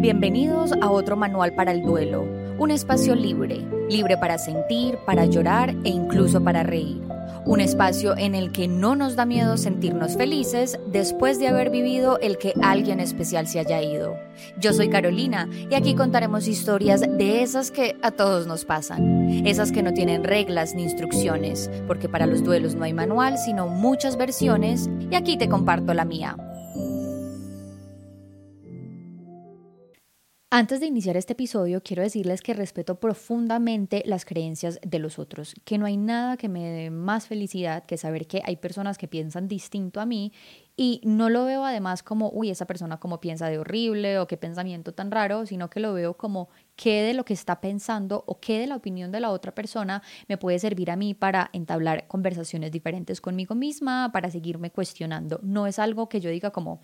Bienvenidos a otro manual para el duelo, un espacio libre, libre para sentir, para llorar e incluso para reír. Un espacio en el que no nos da miedo sentirnos felices después de haber vivido el que alguien especial se haya ido. Yo soy Carolina y aquí contaremos historias de esas que a todos nos pasan, esas que no tienen reglas ni instrucciones, porque para los duelos no hay manual, sino muchas versiones y aquí te comparto la mía. Antes de iniciar este episodio, quiero decirles que respeto profundamente las creencias de los otros, que no hay nada que me dé más felicidad que saber que hay personas que piensan distinto a mí y no lo veo además como, uy, esa persona como piensa de horrible o qué pensamiento tan raro, sino que lo veo como qué de lo que está pensando o qué de la opinión de la otra persona me puede servir a mí para entablar conversaciones diferentes conmigo misma, para seguirme cuestionando. No es algo que yo diga como,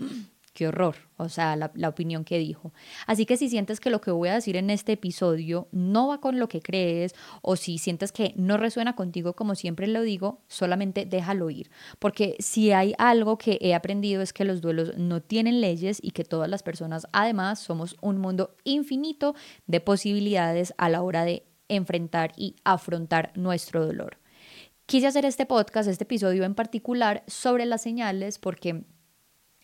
qué horror, o sea, la, opinión que dijo. Así que si sientes que lo que voy a decir en este episodio no va con lo que crees o si sientes que no resuena contigo como siempre lo digo, solamente déjalo ir. Porque si hay algo que he aprendido es que los duelos no tienen leyes y que todas las personas además somos un mundo infinito de posibilidades a la hora de enfrentar y afrontar nuestro dolor. Quise hacer este podcast, este episodio en particular, sobre las señales porque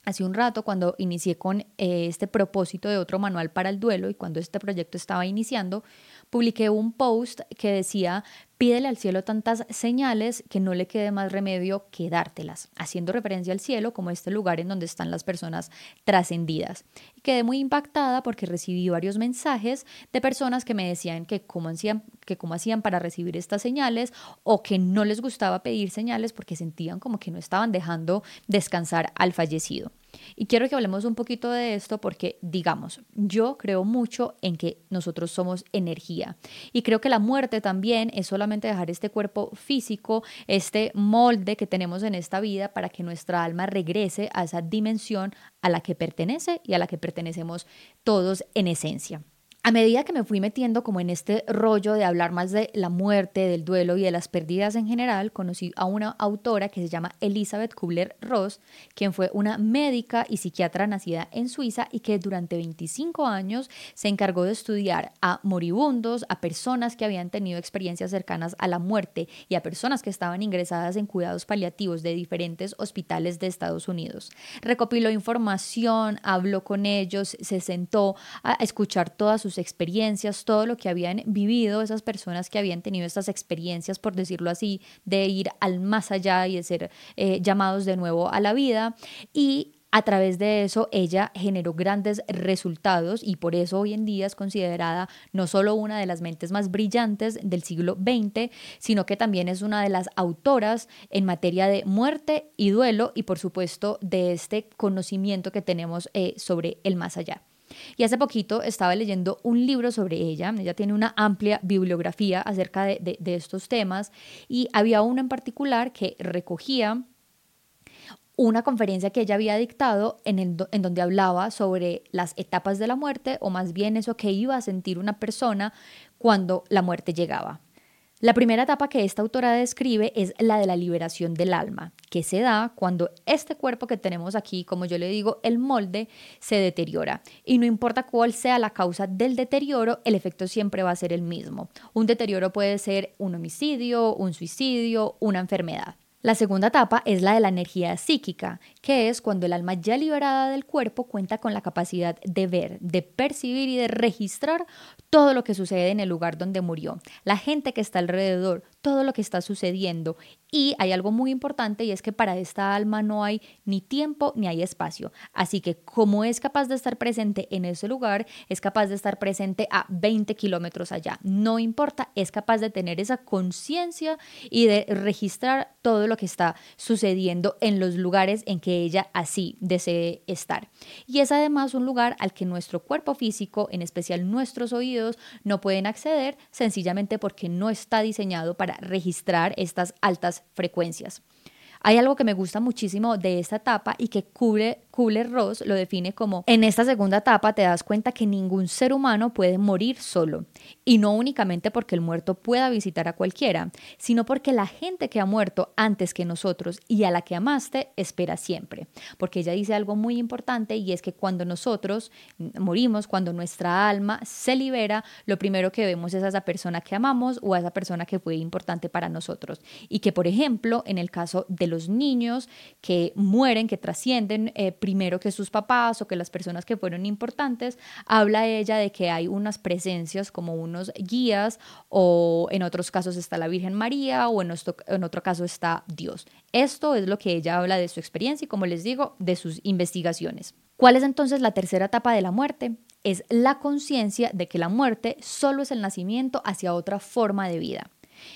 Hace un rato, cuando inicié con eh, este propósito de otro manual para el duelo y cuando este proyecto estaba iniciando, publiqué un post que decía, pídele al cielo tantas señales que no le quede más remedio que dártelas, haciendo referencia al cielo como este lugar en donde están las personas trascendidas. Y quedé muy impactada porque recibí varios mensajes de personas que me decían que cómo hacían, que cómo hacían para recibir estas señales o que no les gustaba pedir señales porque sentían como que no estaban dejando descansar al fallecido. Y quiero que hablemos un poquito de esto porque, digamos, yo creo mucho en que nosotros somos energía. Y creo que la muerte también es solamente dejar este cuerpo físico, este molde que tenemos en esta vida para que nuestra alma regrese a esa dimensión a la que pertenece y a la que pertenecemos todos en esencia a medida que me fui metiendo como en este rollo de hablar más de la muerte, del duelo y de las pérdidas en general, conocí a una autora que se llama Elizabeth Kubler-Ross, quien fue una médica y psiquiatra nacida en Suiza y que durante 25 años se encargó de estudiar a moribundos, a personas que habían tenido experiencias cercanas a la muerte y a personas que estaban ingresadas en cuidados paliativos de diferentes hospitales de Estados Unidos. Recopiló información, habló con ellos, se sentó a escuchar todas sus experiencias, todo lo que habían vivido esas personas que habían tenido estas experiencias, por decirlo así, de ir al más allá y de ser eh, llamados de nuevo a la vida. Y a través de eso, ella generó grandes resultados y por eso hoy en día es considerada no solo una de las mentes más brillantes del siglo XX, sino que también es una de las autoras en materia de muerte y duelo y por supuesto de este conocimiento que tenemos eh, sobre el más allá. Y hace poquito estaba leyendo un libro sobre ella, ella tiene una amplia bibliografía acerca de, estos temas y había uno en particular que recogía una conferencia que ella había dictado en, en donde hablaba sobre las etapas de la muerte o más bien eso que iba a sentir una persona cuando la muerte llegaba. La primera etapa que esta autora describe es la de la liberación del alma, que se da cuando este cuerpo que tenemos aquí, como yo le digo, el molde, se deteriora. Y no importa cuál sea la causa del deterioro, el efecto siempre va a ser el mismo. Un deterioro puede ser un homicidio, un suicidio, una enfermedad. La segunda etapa es la de la energía psíquica, que es cuando el alma ya liberada del cuerpo cuenta con la capacidad de ver, de percibir y de registrar todo lo que sucede en el lugar donde murió, la gente que está alrededor, todo lo que está sucediendo. Y hay algo muy importante y es que para esta alma no hay ni tiempo ni hay espacio. Así que como es capaz de estar presente en ese lugar, es capaz de estar presente a 20 kilómetros allá. No importa, es capaz de tener esa conciencia y de registrar todo lo que está sucediendo en los lugares en que ella así desee estar. Y es además un lugar al que nuestro cuerpo físico, en especial nuestros oídos, no pueden acceder sencillamente porque no está diseñado para registrar estas altas frecuencias. Hay algo que me gusta muchísimo de esta etapa y que Kubler-Ross lo define como, en esta segunda etapa te das cuenta que ningún ser humano puede morir solo, y no únicamente porque el muerto pueda visitar a cualquiera, sino porque la gente que ha muerto antes que nosotros y a la que amaste espera siempre. Porque ella dice algo muy importante y es que cuando nosotros morimos, cuando nuestra alma se libera, lo primero que vemos es a esa persona que amamos o a esa persona que fue importante para nosotros. Y que, por ejemplo, en el caso de los niños que mueren, que trascienden eh, primero que sus papás o que las personas que fueron importantes, habla ella de que hay unas presencias como unos guías o en otros casos está la Virgen María o en, otro caso está Dios. Esto es lo que ella habla de su experiencia y, como les digo, de sus investigaciones. ¿Cuál es entonces la tercera etapa de la muerte? Es la conciencia de que la muerte solo es el nacimiento hacia otra forma de vida.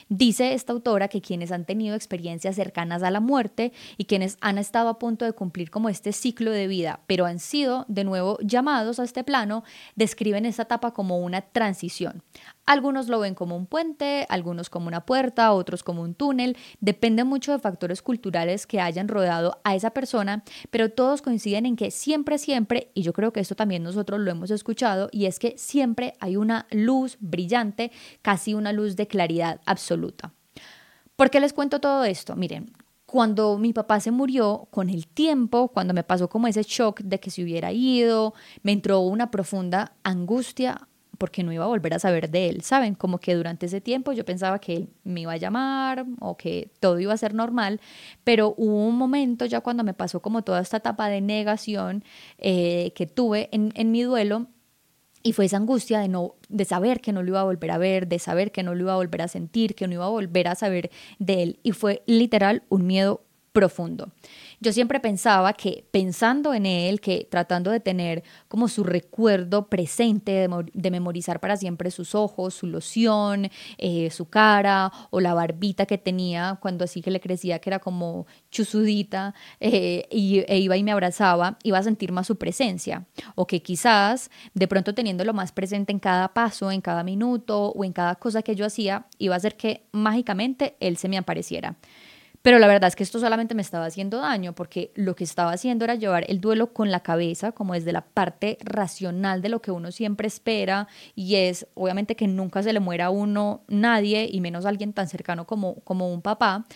Dice esta autora que quienes han tenido experiencias cercanas a la muerte y quienes han estado a punto de cumplir como este ciclo de vida, pero han sido de nuevo llamados a este plano, describen esta etapa como una transición. Algunos lo ven como un puente, algunos como una puerta, otros como un túnel, depende mucho de factores culturales que hayan rodeado a esa persona, pero todos coinciden en que siempre, siempre, y yo creo que esto también nosotros lo hemos escuchado, y es que siempre hay una luz brillante, casi una luz de claridad absoluta. ¿Por qué les cuento todo esto? Miren, cuando mi papá se murió, con el tiempo, cuando me pasó como ese shock de que se hubiera ido, me entró una profunda angustia porque no iba a volver a saber de él, ¿saben? Como que durante ese tiempo yo pensaba que él me iba a llamar o que todo iba a ser normal, pero hubo un momento ya cuando me pasó como toda esta etapa de negación eh, que tuve en, en mi duelo y fue esa angustia de, no, de saber que no lo iba a volver a ver, de saber que no lo iba a volver a sentir, que no iba a volver a saber de él. Y fue literal un miedo profundo. Yo siempre pensaba que pensando en él, que tratando de tener como su recuerdo presente, de, memorizar para siempre sus ojos, su loción, eh, su cara o la barbita que tenía cuando así que le crecía, que era como chusudita, eh, y, e iba y me abrazaba, iba a sentir más su presencia. O que quizás de pronto teniéndolo más presente en cada paso, en cada minuto o en cada cosa que yo hacía, iba a hacer que mágicamente él se me apareciera. Pero la verdad es que esto solamente me estaba haciendo daño porque lo que estaba haciendo era llevar el duelo con la cabeza, como desde la parte racional de lo que uno siempre espera y es obviamente que nunca se le muera a uno nadie y menos alguien tan cercano como, como un papá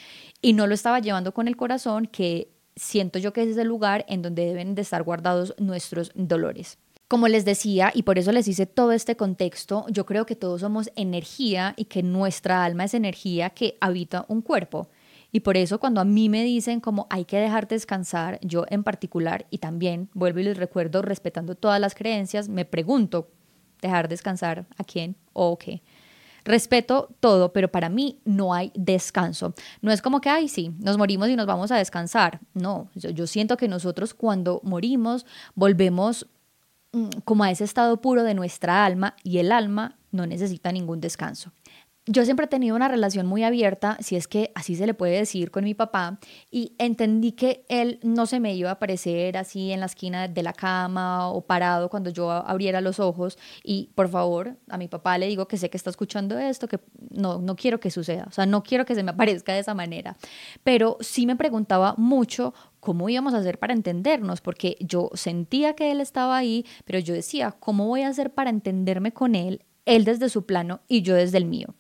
y no lo estaba llevando con el corazón que siento yo que es el lugar en donde deben de estar guardados nuestros dolores. Como les decía, y por eso les hice todo este contexto, yo creo que todos somos energía y que nuestra alma es energía que habita un cuerpo. Y por eso cuando a mí me dicen como hay que dejar descansar, yo en particular, y también vuelvo y les recuerdo respetando todas las creencias, me pregunto, ¿dejar descansar a quién o qué? Respeto todo, pero para mí no hay descanso. No es como que, ay, sí, nos morimos y nos vamos a descansar. No, yo, yo siento que nosotros cuando morimos volvemos mm, como a ese estado puro de nuestra alma y el alma no necesita ningún descanso yo siempre he tenido una relación muy abierta, si es que así se le puede decir, con mi papá, y entendí que él no se me iba a aparecer así en la esquina de la cama o parado cuando yo abriera los ojos. Y por favor, a mi papá le digo que sé que está escuchando esto, que no, no quiero que suceda, o sea, no quiero que se me aparezca de esa manera. Pero sí me preguntaba mucho cómo íbamos a hacer para entendernos, porque yo sentía que él estaba ahí, pero yo decía, ¿cómo voy a hacer para entenderme con él? Él desde su plano y yo desde el mío.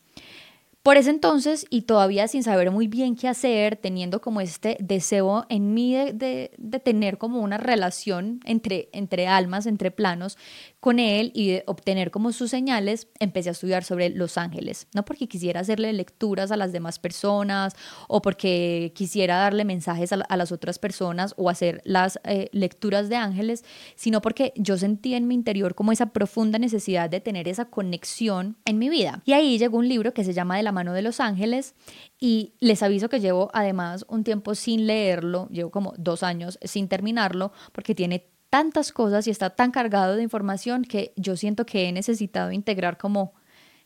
Por ese entonces, y todavía sin saber muy bien qué hacer, teniendo como este deseo en mí de, de, tener como una relación entre, entre almas, entre planos, con él y obtener como sus señales, empecé a estudiar sobre los ángeles. No porque quisiera hacerle lecturas a las demás personas o porque quisiera darle mensajes a, las otras personas o hacer las eh, lecturas de ángeles, sino porque yo sentía en mi interior como esa profunda necesidad de tener esa conexión en mi vida. Y ahí llegó un libro que se llama De la mano de los ángeles y les aviso que llevo además un tiempo sin leerlo, llevo como dos años sin terminarlo porque tiene tantas cosas y está tan cargado de información que yo siento que he necesitado integrar como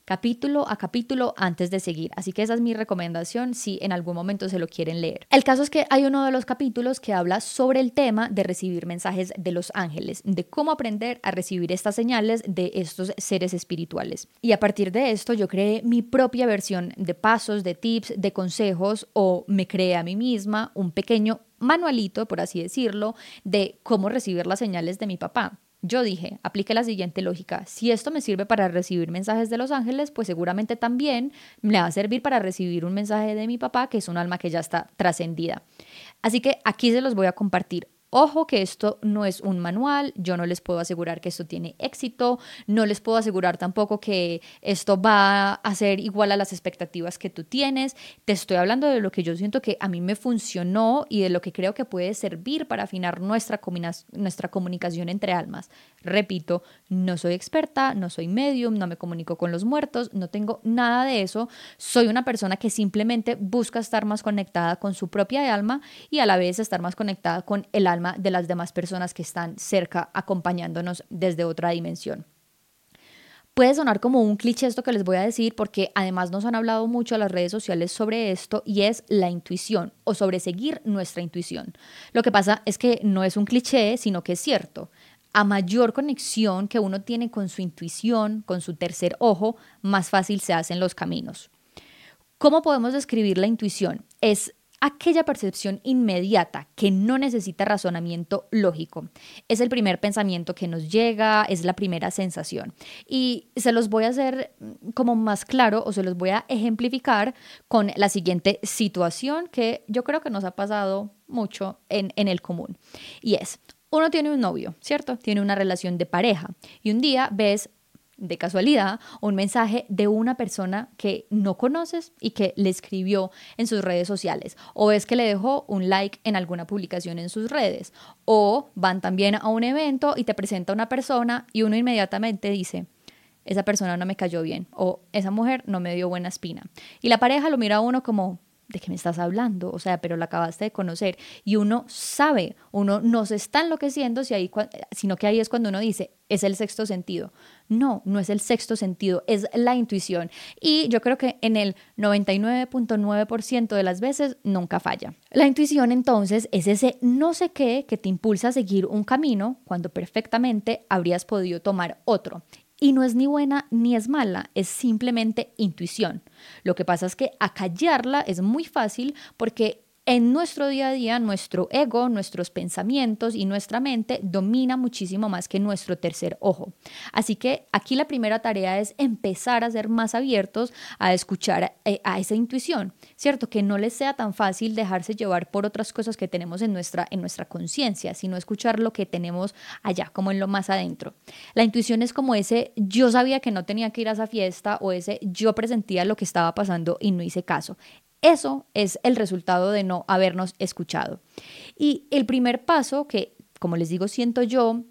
capítulo a capítulo antes de seguir. Así que esa es mi recomendación si en algún momento se lo quieren leer. El caso es que hay uno de los capítulos que habla sobre el tema de recibir mensajes de los ángeles, de cómo aprender a recibir estas señales de estos seres espirituales. Y a partir de esto yo creé mi propia versión de pasos, de tips, de consejos o me creé a mí misma un pequeño manualito, por así decirlo, de cómo recibir las señales de mi papá. Yo dije, aplique la siguiente lógica, si esto me sirve para recibir mensajes de los ángeles, pues seguramente también me va a servir para recibir un mensaje de mi papá, que es un alma que ya está trascendida. Así que aquí se los voy a compartir Ojo que esto no es un manual, yo no les puedo asegurar que esto tiene éxito, no les puedo asegurar tampoco que esto va a ser igual a las expectativas que tú tienes. Te estoy hablando de lo que yo siento que a mí me funcionó y de lo que creo que puede servir para afinar nuestra, nuestra comunicación entre almas. Repito, no soy experta, no soy medium, no me comunico con los muertos, no tengo nada de eso. Soy una persona que simplemente busca estar más conectada con su propia alma y a la vez estar más conectada con el alma de las demás personas que están cerca acompañándonos desde otra dimensión. Puede sonar como un cliché esto que les voy a decir porque además nos han hablado mucho a las redes sociales sobre esto y es la intuición o sobre seguir nuestra intuición. Lo que pasa es que no es un cliché, sino que es cierto. A mayor conexión que uno tiene con su intuición, con su tercer ojo, más fácil se hacen los caminos. ¿Cómo podemos describir la intuición? Es aquella percepción inmediata que no necesita razonamiento lógico. Es el primer pensamiento que nos llega, es la primera sensación. Y se los voy a hacer mm, como más claro o se los voy a ejemplificar con la siguiente situación que yo creo que nos ha pasado mucho en, en el común. Y es, uno tiene un novio, ¿cierto? Tiene una relación de pareja y un día ves de casualidad un mensaje de una persona que no conoces y que le escribió en sus redes sociales. O es que le dejó un like en alguna publicación en sus redes. O van también a un evento y te presenta una persona y uno inmediatamente dice esa persona no me cayó bien o esa mujer no me dio buena espina y la pareja lo mira a uno como ¿de qué me estás hablando? O sea, pero la acabaste de conocer. Y uno sabe, uno no se está enloqueciendo, si ahí, sino que ahí es cuando uno dice, es el sexto sentido. No, no es el sexto sentido, es la intuición. Y yo creo que en el 99.9% de las veces nunca falla. La intuición entonces es ese no sé qué que te impulsa a seguir un camino cuando perfectamente habrías podido tomar otro. Y no es ni buena ni es mala, es simplemente intuición. Lo que pasa es que acallarla es muy fácil porque en nuestro día a día, nuestro ego, nuestros pensamientos y nuestra mente domina muchísimo más que nuestro tercer ojo. Así que aquí la primera tarea es empezar a ser más abiertos a escuchar eh, a esa intuición, ¿cierto? Que no les sea tan fácil dejarse llevar por otras cosas que tenemos en nuestra, en nuestra conciencia, sino escuchar lo que tenemos allá, como en lo más adentro. La intuición es como ese yo sabía que no tenía que ir a esa fiesta o ese yo presentía lo que estaba pasando y no hice caso. Eso es el resultado de no habernos escuchado. Y el primer paso que, como les digo, siento yo,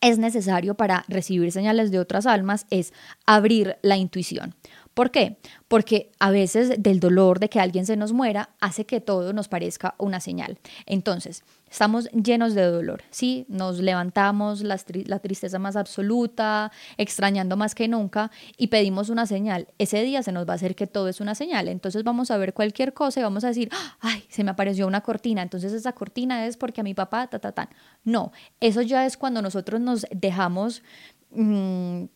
es necesario para recibir señales de otras almas es abrir la intuición. ¿Por qué? Porque a veces del dolor de que alguien se nos muera hace que todo nos parezca una señal. Entonces, estamos llenos de dolor, ¿sí? Nos levantamos la, tristeza más absoluta, extrañando más que nunca y pedimos una señal. Ese día se nos va a hacer que todo es una señal. Entonces vamos a ver cualquier cosa y vamos a decir, ay, se me apareció una cortina. Entonces esa cortina es porque a mi papá, ta, ta. No, eso ya es cuando nosotros nos dejamos... Mm,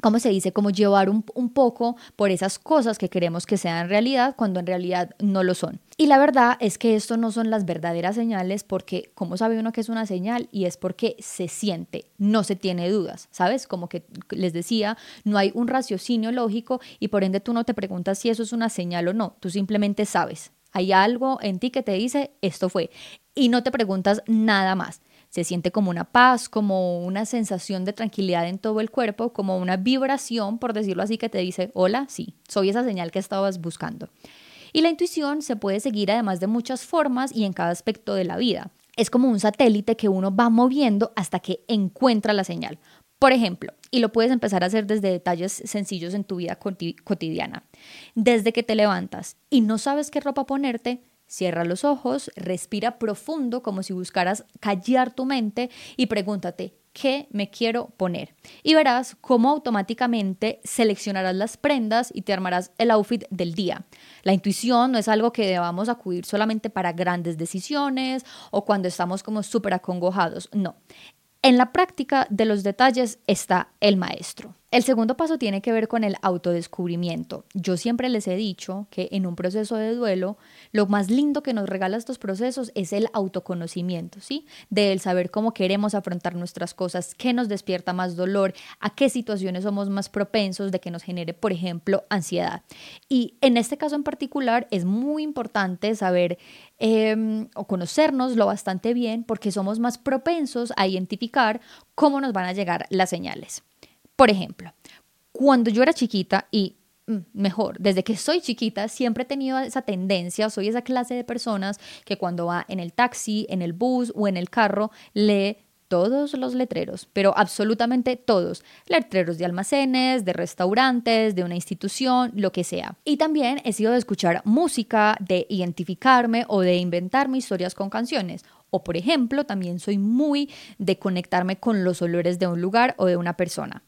¿cómo se dice? Como llevar un, poco por esas cosas que queremos que sean realidad cuando en realidad no lo son. Y la verdad es que esto no son las verdaderas señales porque, ¿cómo sabe uno que es una señal? Y es porque se siente, no se tiene dudas, ¿sabes? Como que les decía, no hay un raciocinio lógico y por ende tú no te preguntas si eso es una señal o no, tú simplemente sabes. Hay algo en ti que te dice, esto fue. Y no te preguntas nada más se siente como una paz, como una sensación de tranquilidad en todo el cuerpo, como una vibración, por decirlo así, que te dice, hola, sí, soy esa señal que estabas buscando. Y la intuición se puede seguir además de muchas formas y en cada aspecto de la vida. Es como un satélite que uno va moviendo hasta que encuentra la señal. Por ejemplo, y lo puedes empezar a hacer desde detalles sencillos en tu vida cotidiana. Desde que te levantas y no sabes qué ropa ponerte, Cierra los ojos, respira profundo como si buscaras callar tu mente y pregúntate, qué me quiero poner. Y verás cómo automáticamente seleccionarás las prendas y te armarás el outfit del día. La intuición no es algo que debamos acudir solamente para grandes decisiones o cuando estamos como súper acongojados, no. En la práctica de los detalles está el maestro. El segundo paso tiene que ver con el autodescubrimiento. Yo siempre les he dicho que en un proceso de duelo, lo más lindo que nos regala estos procesos es el autoconocimiento, ¿sí? De el saber cómo queremos afrontar nuestras cosas, qué nos despierta más dolor, a qué situaciones somos más propensos de que nos genere, por ejemplo, ansiedad. Y en este caso en particular es muy importante saber em, o conocernos lo bastante bien porque somos más propensos a identificar cómo nos van a llegar las señales. Por ejemplo, cuando yo era chiquita y mm, mejor, desde que soy chiquita siempre he tenido esa tendencia, soy esa clase de personas que cuando va en el taxi, en el bus o en el carro lee todos los letreros, pero absolutamente todos, letreros de almacenes, de restaurantes, de una institución, lo que sea. Y también he sido de escuchar música, de identificarme o de inventarme historias con canciones. O por ejemplo, también soy muy de conectarme con los olores de un lugar o de una persona.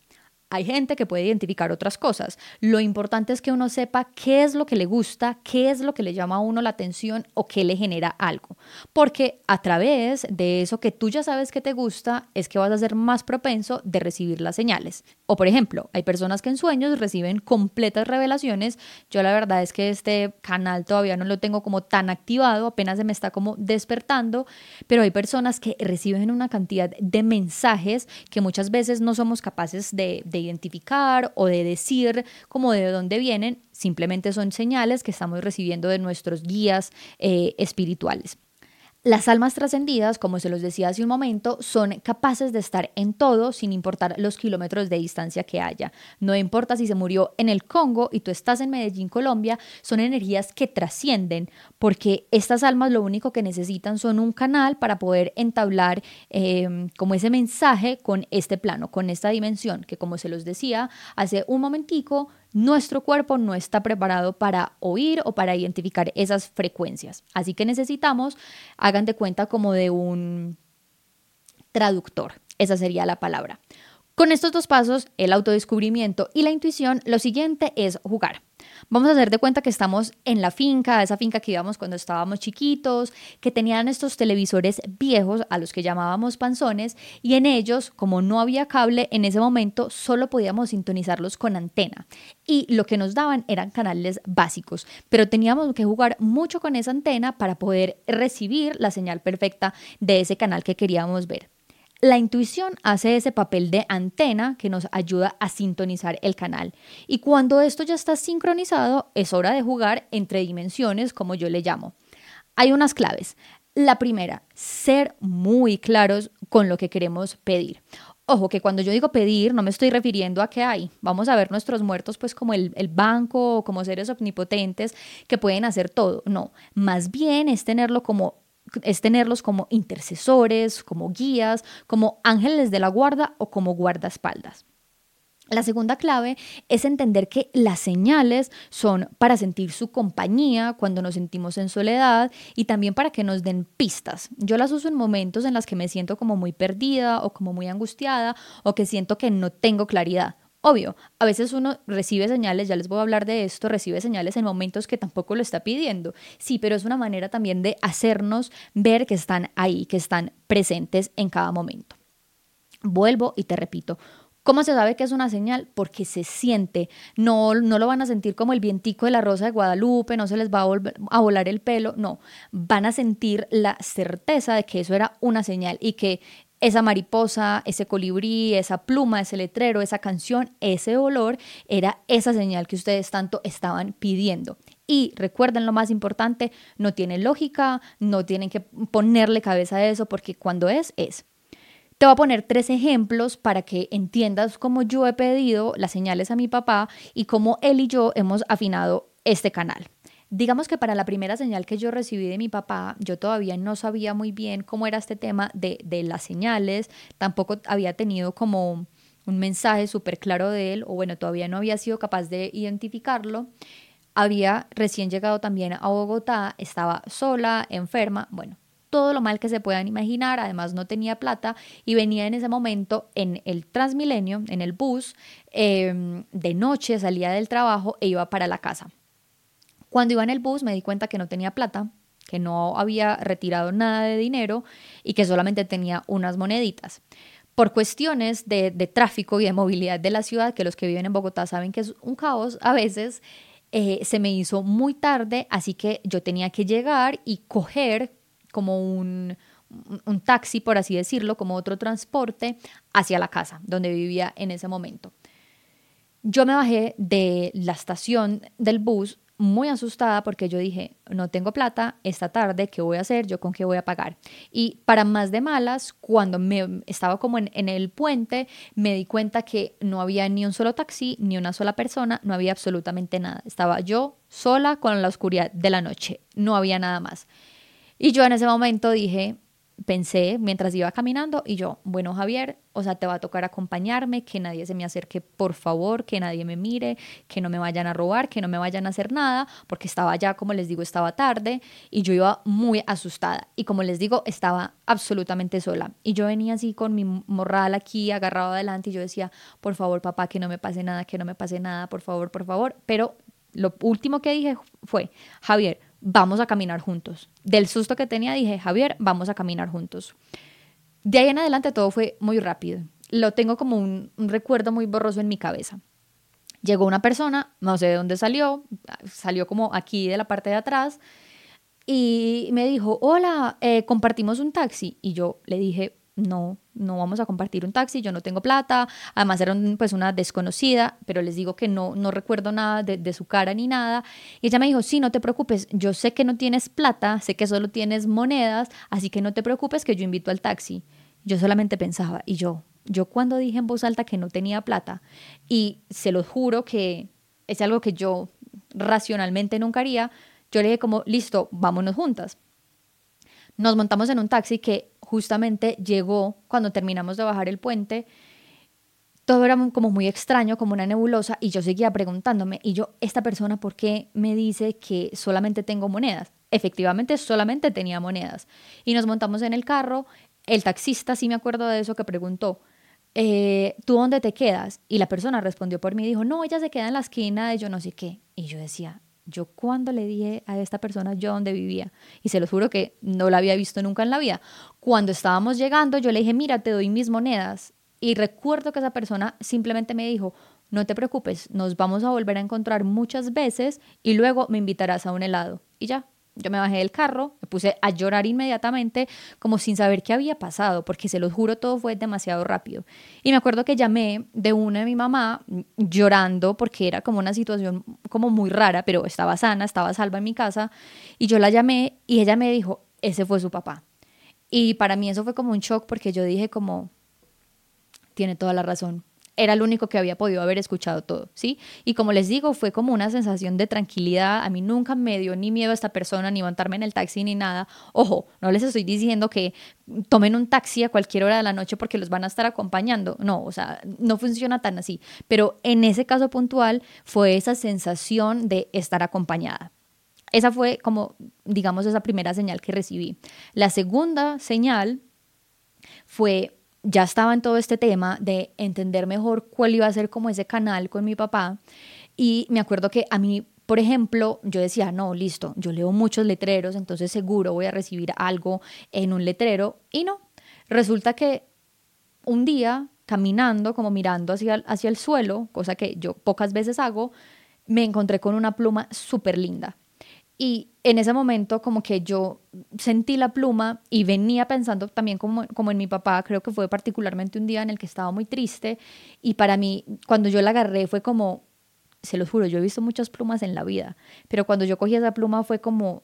Hay gente que puede identificar otras cosas. Lo importante es que uno sepa qué es lo que le gusta, qué es lo que le llama a uno la atención o qué le genera algo. Porque a través de eso que tú ya sabes que te gusta, es que vas a ser más propenso de recibir las señales. O por ejemplo, hay personas que en sueños reciben completas revelaciones. Yo la verdad es que este canal todavía no lo tengo como tan activado, apenas se me está como despertando, pero hay personas que reciben una cantidad de mensajes que muchas veces no somos capaces de, de identificar o de decir como de dónde vienen, simplemente son señales que estamos recibiendo de nuestros guías eh, espirituales. Las almas trascendidas, como se los decía hace un momento, son capaces de estar en todo sin importar los kilómetros de distancia que haya. No importa si se murió en el Congo y tú estás en Medellín, Colombia, son energías que trascienden, porque estas almas lo único que necesitan son un canal para poder entablar em, como ese mensaje con este plano, con esta dimensión, que como se los decía hace un momentico, nuestro cuerpo no está preparado para oír o para identificar esas frecuencias. Así que necesitamos, hagan de cuenta como de un traductor. Esa sería la palabra. Con estos dos pasos, el autodescubrimiento y la intuición, lo siguiente es jugar. Vamos a hacer de cuenta que estamos en la finca, esa finca que íbamos cuando estábamos chiquitos, que tenían estos televisores viejos a los que llamábamos panzones y en ellos, como no había cable en ese momento, solo podíamos sintonizarlos con antena y lo que nos daban eran canales básicos, pero teníamos que jugar mucho con esa antena para poder recibir la señal perfecta de ese canal que queríamos ver. La intuición hace ese papel de antena que nos ayuda a sintonizar el canal. Y cuando esto ya está sincronizado, es hora de jugar entre dimensiones, como yo le llamo. Hay unas claves. La primera, ser muy claros con lo que queremos pedir. Ojo, que cuando yo digo pedir, no me estoy refiriendo a que hay. Vamos a ver nuestros muertos pues como el, el banco o como seres omnipotentes que pueden hacer todo. No, más bien es tenerlo como es tenerlos como intercesores, como guías, como ángeles de la guarda o como guardaespaldas. La segunda clave es entender que las señales son para sentir su compañía cuando nos sentimos en soledad y también para que nos den pistas. Yo las uso en momentos en los que me siento como muy perdida o como muy angustiada o que siento que no tengo claridad. Obvio, a veces uno recibe señales, ya les voy a hablar de esto, recibe señales en momentos que tampoco lo está pidiendo. Sí, pero es una manera también de hacernos ver que están ahí, que están presentes en cada momento. Vuelvo y te repito, ¿Cómo se sabe que es una señal? Porque se siente. No, no lo van a sentir como el vientico de la rosa de Guadalupe, no se les va a, a volar el pelo, no. Van a sentir la certeza de que eso era una señal y que esa mariposa, ese colibrí, esa pluma, ese letrero, esa canción, ese olor, era esa señal que ustedes tanto estaban pidiendo. Y recuerden lo más importante, no tiene lógica, no tienen que ponerle cabeza a eso porque cuando es, es. Te voy a poner tres ejemplos para que entiendas cómo yo he pedido las señales a mi papá y cómo él y yo hemos afinado este canal. Digamos que para la primera señal que yo recibí de mi papá, yo todavía no sabía muy bien cómo era este tema de, de las señales, tampoco había tenido como un mensaje súper claro de él, o bueno, todavía no había sido capaz de identificarlo. Había recién llegado también a Bogotá, estaba sola, enferma, bueno, todo lo mal que se puedan imaginar, además no tenía plata y venía en ese momento en el Transmilenio, en el bus, em, de noche salía del trabajo e iba para la casa. Cuando iba en el bus me di cuenta que no tenía plata, que no había retirado nada de dinero y que solamente tenía unas moneditas. Por cuestiones de, tráfico y de movilidad de la ciudad, que los que viven en Bogotá saben que es un caos a veces, eh, se me hizo muy tarde, así que yo tenía que llegar y coger como un, un taxi, por así decirlo, como otro transporte hacia la casa donde vivía en ese momento. Yo me bajé de la estación del bus muy asustada porque yo dije, no tengo plata esta tarde, ¿qué voy a hacer? ¿Yo con qué voy a pagar? Y para más de malas, cuando me estaba como en, en, el puente, me di cuenta que no había ni un solo taxi, ni una sola persona, no había absolutamente nada. Estaba yo sola con la oscuridad de la noche, no había nada más. Y yo en ese momento dije, pensé mientras iba caminando y yo, bueno Javier, o sea, te va a tocar acompañarme, que nadie se me acerque, por favor, que nadie me mire, que no me vayan a robar, que no me vayan a hacer nada, porque estaba ya, como les digo, estaba tarde y yo iba muy asustada. Y como les digo, estaba absolutamente sola. Y yo venía así con mi morral aquí agarrado adelante y yo decía, por favor, papá, que no me pase nada, que no me pase nada, por favor, por favor, pero lo último que dije fue, Javier, vamos a caminar juntos. Del susto que tenía dije, Javier, vamos a caminar juntos. De ahí en adelante todo fue muy rápido. Lo tengo como un, recuerdo muy borroso en mi cabeza. Llegó una persona, no sé de dónde salió, salió como aquí de la parte de atrás y me dijo, hola, eh, compartimos un taxi. Y yo le dije, no, no vamos a compartir un taxi, yo no tengo plata, además era pues una desconocida, pero les digo que no, no recuerdo nada de, de, su cara ni nada. Y ella me dijo, sí, no te preocupes, yo sé que no tienes plata, sé que solo tienes monedas, así que no te preocupes que yo invito al taxi. Yo solamente pensaba, y yo, yo cuando dije en voz alta que no tenía plata, y se lo juro que es algo que yo racionalmente nunca haría, yo le dije como, listo, vámonos juntas. Nos montamos en un taxi que justamente llegó cuando terminamos de bajar el puente. Todo era como muy extraño, como una nebulosa, y yo seguía preguntándome, y yo, ¿esta persona por qué me dice que solamente tengo monedas? Efectivamente, solamente tenía monedas. Y nos montamos en el carro, el taxista, sí me acuerdo de eso, que preguntó, eh, ¿tú dónde te quedas? Y la persona respondió por mí, dijo, no, ella se queda en la esquina de yo no sé qué. Y yo decía, yo cuando le dije a esta persona yo dónde vivía, y se lo juro que no la había visto nunca en la vida, cuando estábamos llegando yo le dije, mira, te doy mis monedas. Y recuerdo que esa persona simplemente me dijo, no te preocupes, nos vamos a volver a encontrar muchas veces y luego me invitarás a un helado. Y ya, yo me bajé del carro, me puse a llorar inmediatamente, como sin saber qué había pasado, porque se los juro, todo fue demasiado rápido. Y me acuerdo que llamé de una de mi mamá llorando porque era como una situación como muy rara, pero estaba sana, estaba salva en mi casa. Y yo la llamé y ella me dijo, ese fue su papá. Y para mí eso fue como un shock porque yo dije como, tiene toda la razón era el único que había podido haber escuchado todo, ¿sí? Y como les digo, fue como una sensación de tranquilidad. A mí nunca me dio ni miedo a esta persona, ni montarme en el taxi, ni nada. Ojo, no les estoy diciendo que tomen un taxi a cualquier hora de la noche porque los van a estar acompañando. No, o sea, no funciona tan así. Pero en ese caso puntual fue esa sensación de estar acompañada. Esa fue como, digamos, esa primera señal que recibí. La segunda señal fue ya estaba en todo este tema de entender mejor cuál iba a ser como ese canal con mi papá. Y me acuerdo que a mí, por ejemplo, yo decía, no, listo, yo leo muchos letreros, entonces seguro voy a recibir algo en un letrero. Y no, resulta que un día, caminando, como mirando hacia, hacia el suelo, cosa que yo pocas veces hago, me encontré con una pluma súper linda. Y en ese momento como que yo sentí la pluma y venía pensando también como, como en mi papá, creo que fue particularmente un día en el que estaba muy triste y para mí cuando yo la agarré fue como, se lo juro, yo he visto muchas plumas en la vida, pero cuando yo cogí esa pluma fue como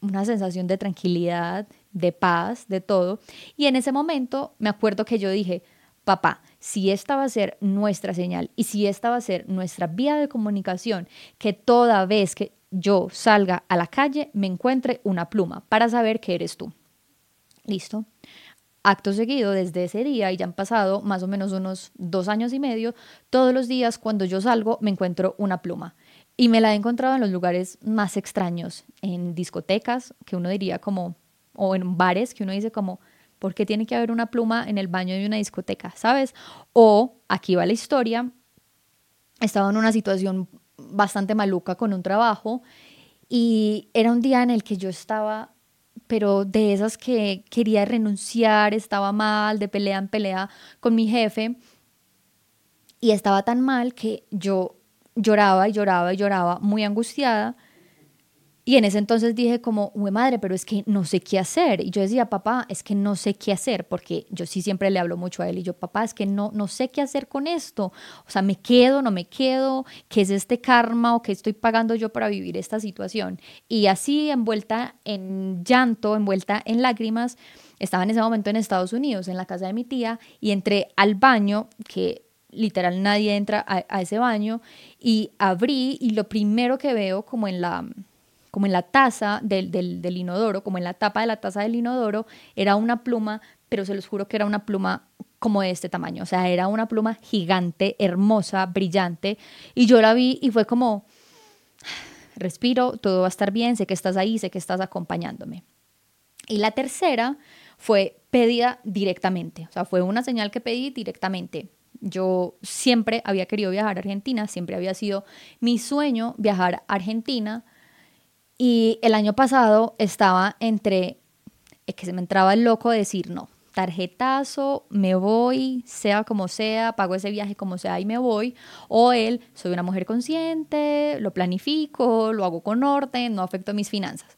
una sensación de tranquilidad, de paz, de todo. Y en ese momento me acuerdo que yo dije, papá, si esta va a ser nuestra señal y si esta va a ser nuestra vía de comunicación, que toda vez que yo salga a la calle, me encuentre una pluma para saber que eres tú. ¿Listo? Acto seguido, desde ese día, y ya han pasado más o menos unos dos años y medio, todos los días cuando yo salgo me encuentro una pluma. Y me la he encontrado en los lugares más extraños, en discotecas, que uno diría como o en bares que uno dice como, ¿por qué tiene que haber una pluma en el baño de una discoteca? ¿Sabes? O aquí va la historia, estaba en una situación bastante maluca con un trabajo y era un día en el que yo estaba, pero de esas que quería renunciar, estaba mal, de pelea en pelea con mi jefe y estaba tan mal que yo lloraba y lloraba y lloraba muy angustiada y en ese entonces dije como, uy madre, pero es que no sé qué hacer. Y yo decía, papá, es que no sé qué hacer, porque yo sí siempre le hablo mucho a él. Y yo, papá, es que no, no sé qué hacer con esto. O sea, me quedo, no me quedo, qué es este karma o qué estoy pagando yo para vivir esta situación. Y así, envuelta en llanto, envuelta en lágrimas, estaba en ese momento en Estados Unidos, en la casa de mi tía, y entré al baño, que literal nadie entra a, a ese baño, y abrí, y lo primero que veo como en la como en la taza del, del, inodoro, como en la tapa de la taza del inodoro, era una pluma, pero se los juro que era una pluma como de este tamaño, o sea, era una pluma gigante, hermosa, brillante, y yo la vi y fue como, respiro, todo va a estar bien, sé que estás ahí, sé que estás acompañándome. Y la tercera fue pedida directamente, o sea, fue una señal que pedí directamente. Yo siempre había querido viajar a Argentina, siempre había sido mi sueño viajar a Argentina y el año pasado estaba entre que se me entraba el loco de decir no, tarjetazo, me voy, sea como sea, pago ese viaje como sea y me voy. O él, soy una mujer consciente, lo planifico, lo hago con orden, no afecto mis finanzas.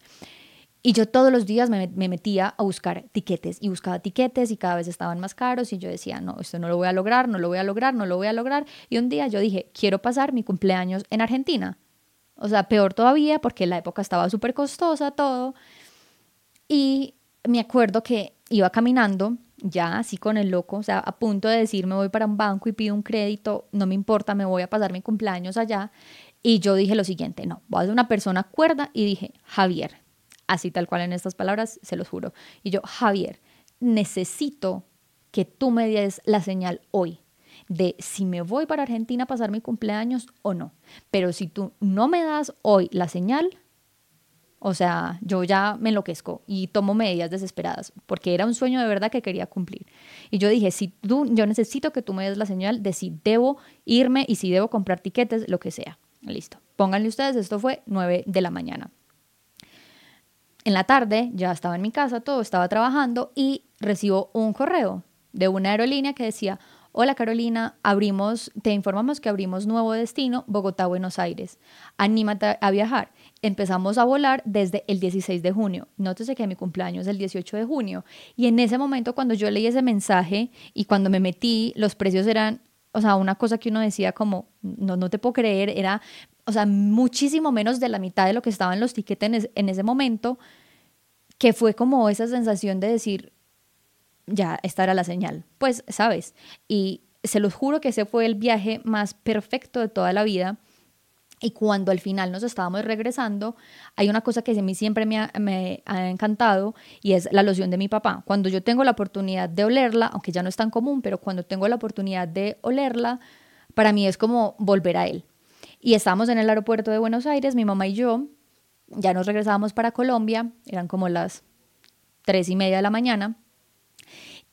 Y yo todos los días me, me, metía a buscar tiquetes y buscaba tiquetes y cada vez estaban más caros y yo decía, no, esto no lo voy a lograr, no lo voy a lograr, no lo voy a lograr. Y un día yo dije, quiero pasar mi cumpleaños en Argentina. O sea, peor todavía porque la época estaba súper costosa todo. Y me acuerdo que iba caminando, ya así con el loco, o sea, a punto de decir me voy para un banco y pido un crédito, no me importa, me voy a pasar mi cumpleaños allá. Y yo dije lo siguiente, no, voy a ser una persona cuerda y dije, Javier, así tal cual en estas palabras, se los juro. Y yo, Javier, necesito que tú me des la señal hoy de si me voy para Argentina a pasar mi cumpleaños o no. Pero si tú no me das hoy la señal, o sea, yo ya me enloquezco y tomo medidas desesperadas, porque era un sueño de verdad que quería cumplir. Y yo dije, si tú, yo necesito que tú me des la señal de si debo irme y si debo comprar tiquetes, lo que sea. Listo. Pónganle ustedes, esto fue 9 de la mañana. En la tarde ya estaba en mi casa, todo estaba trabajando y recibo un correo de una aerolínea que decía, Hola Carolina, abrimos, te informamos que abrimos nuevo destino, Bogotá-Buenos Aires. Anímate a viajar. Empezamos a volar desde el 16 de junio. Nótese que mi cumpleaños es el 18 de junio. Y en ese momento, cuando yo leí ese mensaje y cuando me metí, los precios eran, o sea, una cosa que uno decía como, no, no te puedo creer, era, o sea, muchísimo menos de la mitad de lo que estaban los tiquetes en ese momento, que fue como esa sensación de decir, ya esta la señal. Pues, ¿sabes? Y se los juro que ese fue el viaje más perfecto de toda la vida. Y cuando al final nos estábamos regresando, hay una cosa que a mí siempre me ha, me ha, encantado y es la loción de mi papá. Cuando yo tengo la oportunidad de olerla, aunque ya no es tan común, pero cuando tengo la oportunidad de olerla, para mí es como volver a él. Y estábamos en el aeropuerto de Buenos Aires, mi mamá y yo, ya nos regresábamos para Colombia, eran como las tres y media de la mañana.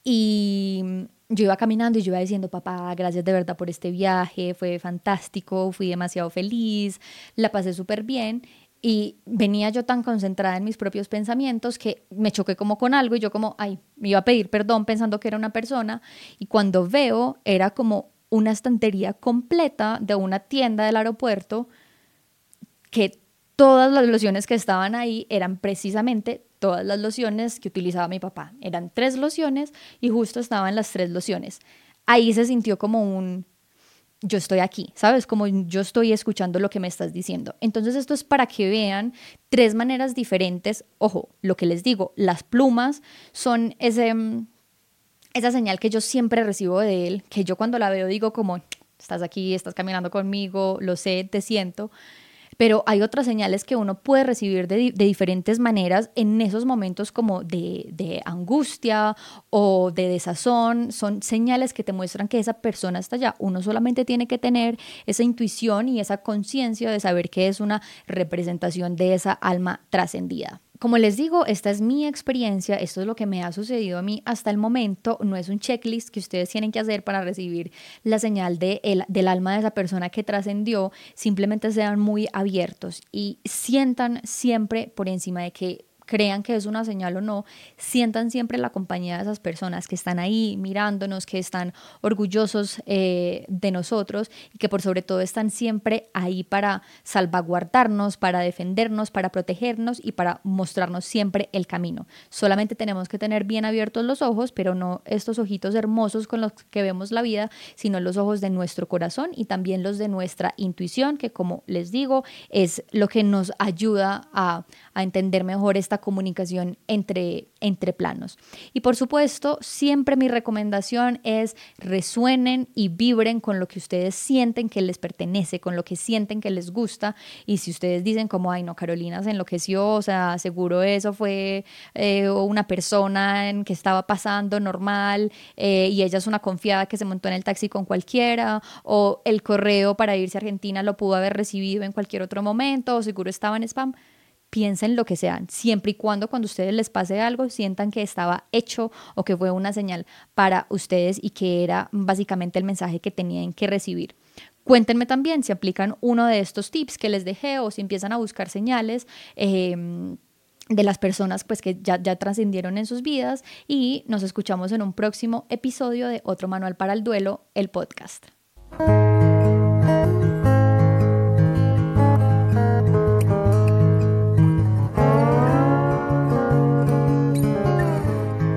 Y yo iba caminando y yo iba diciendo, papá, gracias de verdad por este viaje, fue fantástico, fui demasiado feliz, la pasé súper bien. Y venía yo tan concentrada en mis propios pensamientos que me choqué como con algo y yo como, ay, me iba a pedir perdón pensando que era una persona. Y cuando veo, era como una estantería completa de una tienda del aeropuerto que todas las lociones que estaban ahí eran precisamente todas las lociones que utilizaba mi papá. Eran tres lociones y justo estaban las tres lociones. Ahí se sintió como un, yo estoy aquí, ¿sabes? Como yo estoy escuchando lo que me estás diciendo. Entonces esto es para que vean tres maneras diferentes. Ojo, lo que les digo, las plumas son ese, esa señal que yo siempre recibo de él, que yo cuando la veo digo como, estás aquí, estás caminando conmigo, lo sé, te siento pero hay otras señales que uno puede recibir de, diferentes maneras en esos momentos como de, de, angustia o de desazón. Son señales que te muestran que esa persona está allá. Uno solamente tiene que tener esa intuición y esa conciencia de saber que es una representación de esa alma trascendida. Como les digo, esta es mi experiencia, esto es lo que me ha sucedido a mí hasta el momento, no es un checklist que ustedes tienen que hacer para recibir la señal de del alma de esa persona que trascendió, simplemente sean muy abiertos y sientan siempre por encima de que crean que es una señal o no, sientan siempre la compañía de esas personas que están ahí mirándonos, que están orgullosos eh, de nosotros y que por sobre todo están siempre ahí para salvaguardarnos, para defendernos, para protegernos y para mostrarnos siempre el camino. Solamente tenemos que tener bien abiertos los ojos, pero no estos ojitos hermosos con los que vemos la vida, sino los ojos de nuestro corazón y también los de nuestra intuición, que como les digo, es lo que nos ayuda a, a entender mejor esta comunicación entre, entre planos. Y por supuesto, siempre mi recomendación es resuenen y vibren con lo que ustedes sienten que les pertenece, con lo que sienten que les gusta. Y si ustedes dicen como, ay no, Carolina se enloqueció, o sea, seguro eso fue eh, una persona en que estaba pasando normal eh, y ella es una confiada que se montó en el taxi con cualquiera, o el correo para irse a Argentina lo pudo haber recibido en cualquier otro momento, o seguro estaba en spam piensen lo que sean, siempre y cuando cuando ustedes les pase algo sientan que estaba hecho o que fue una señal para ustedes y que era básicamente el mensaje que tenían que recibir. Cuéntenme también si aplican uno de estos tips que les dejé o si empiezan a buscar señales. Em, de las personas pues que ya, ya trascendieron en sus vidas y nos escuchamos en un próximo episodio de Otro Manual para el Duelo, el podcast.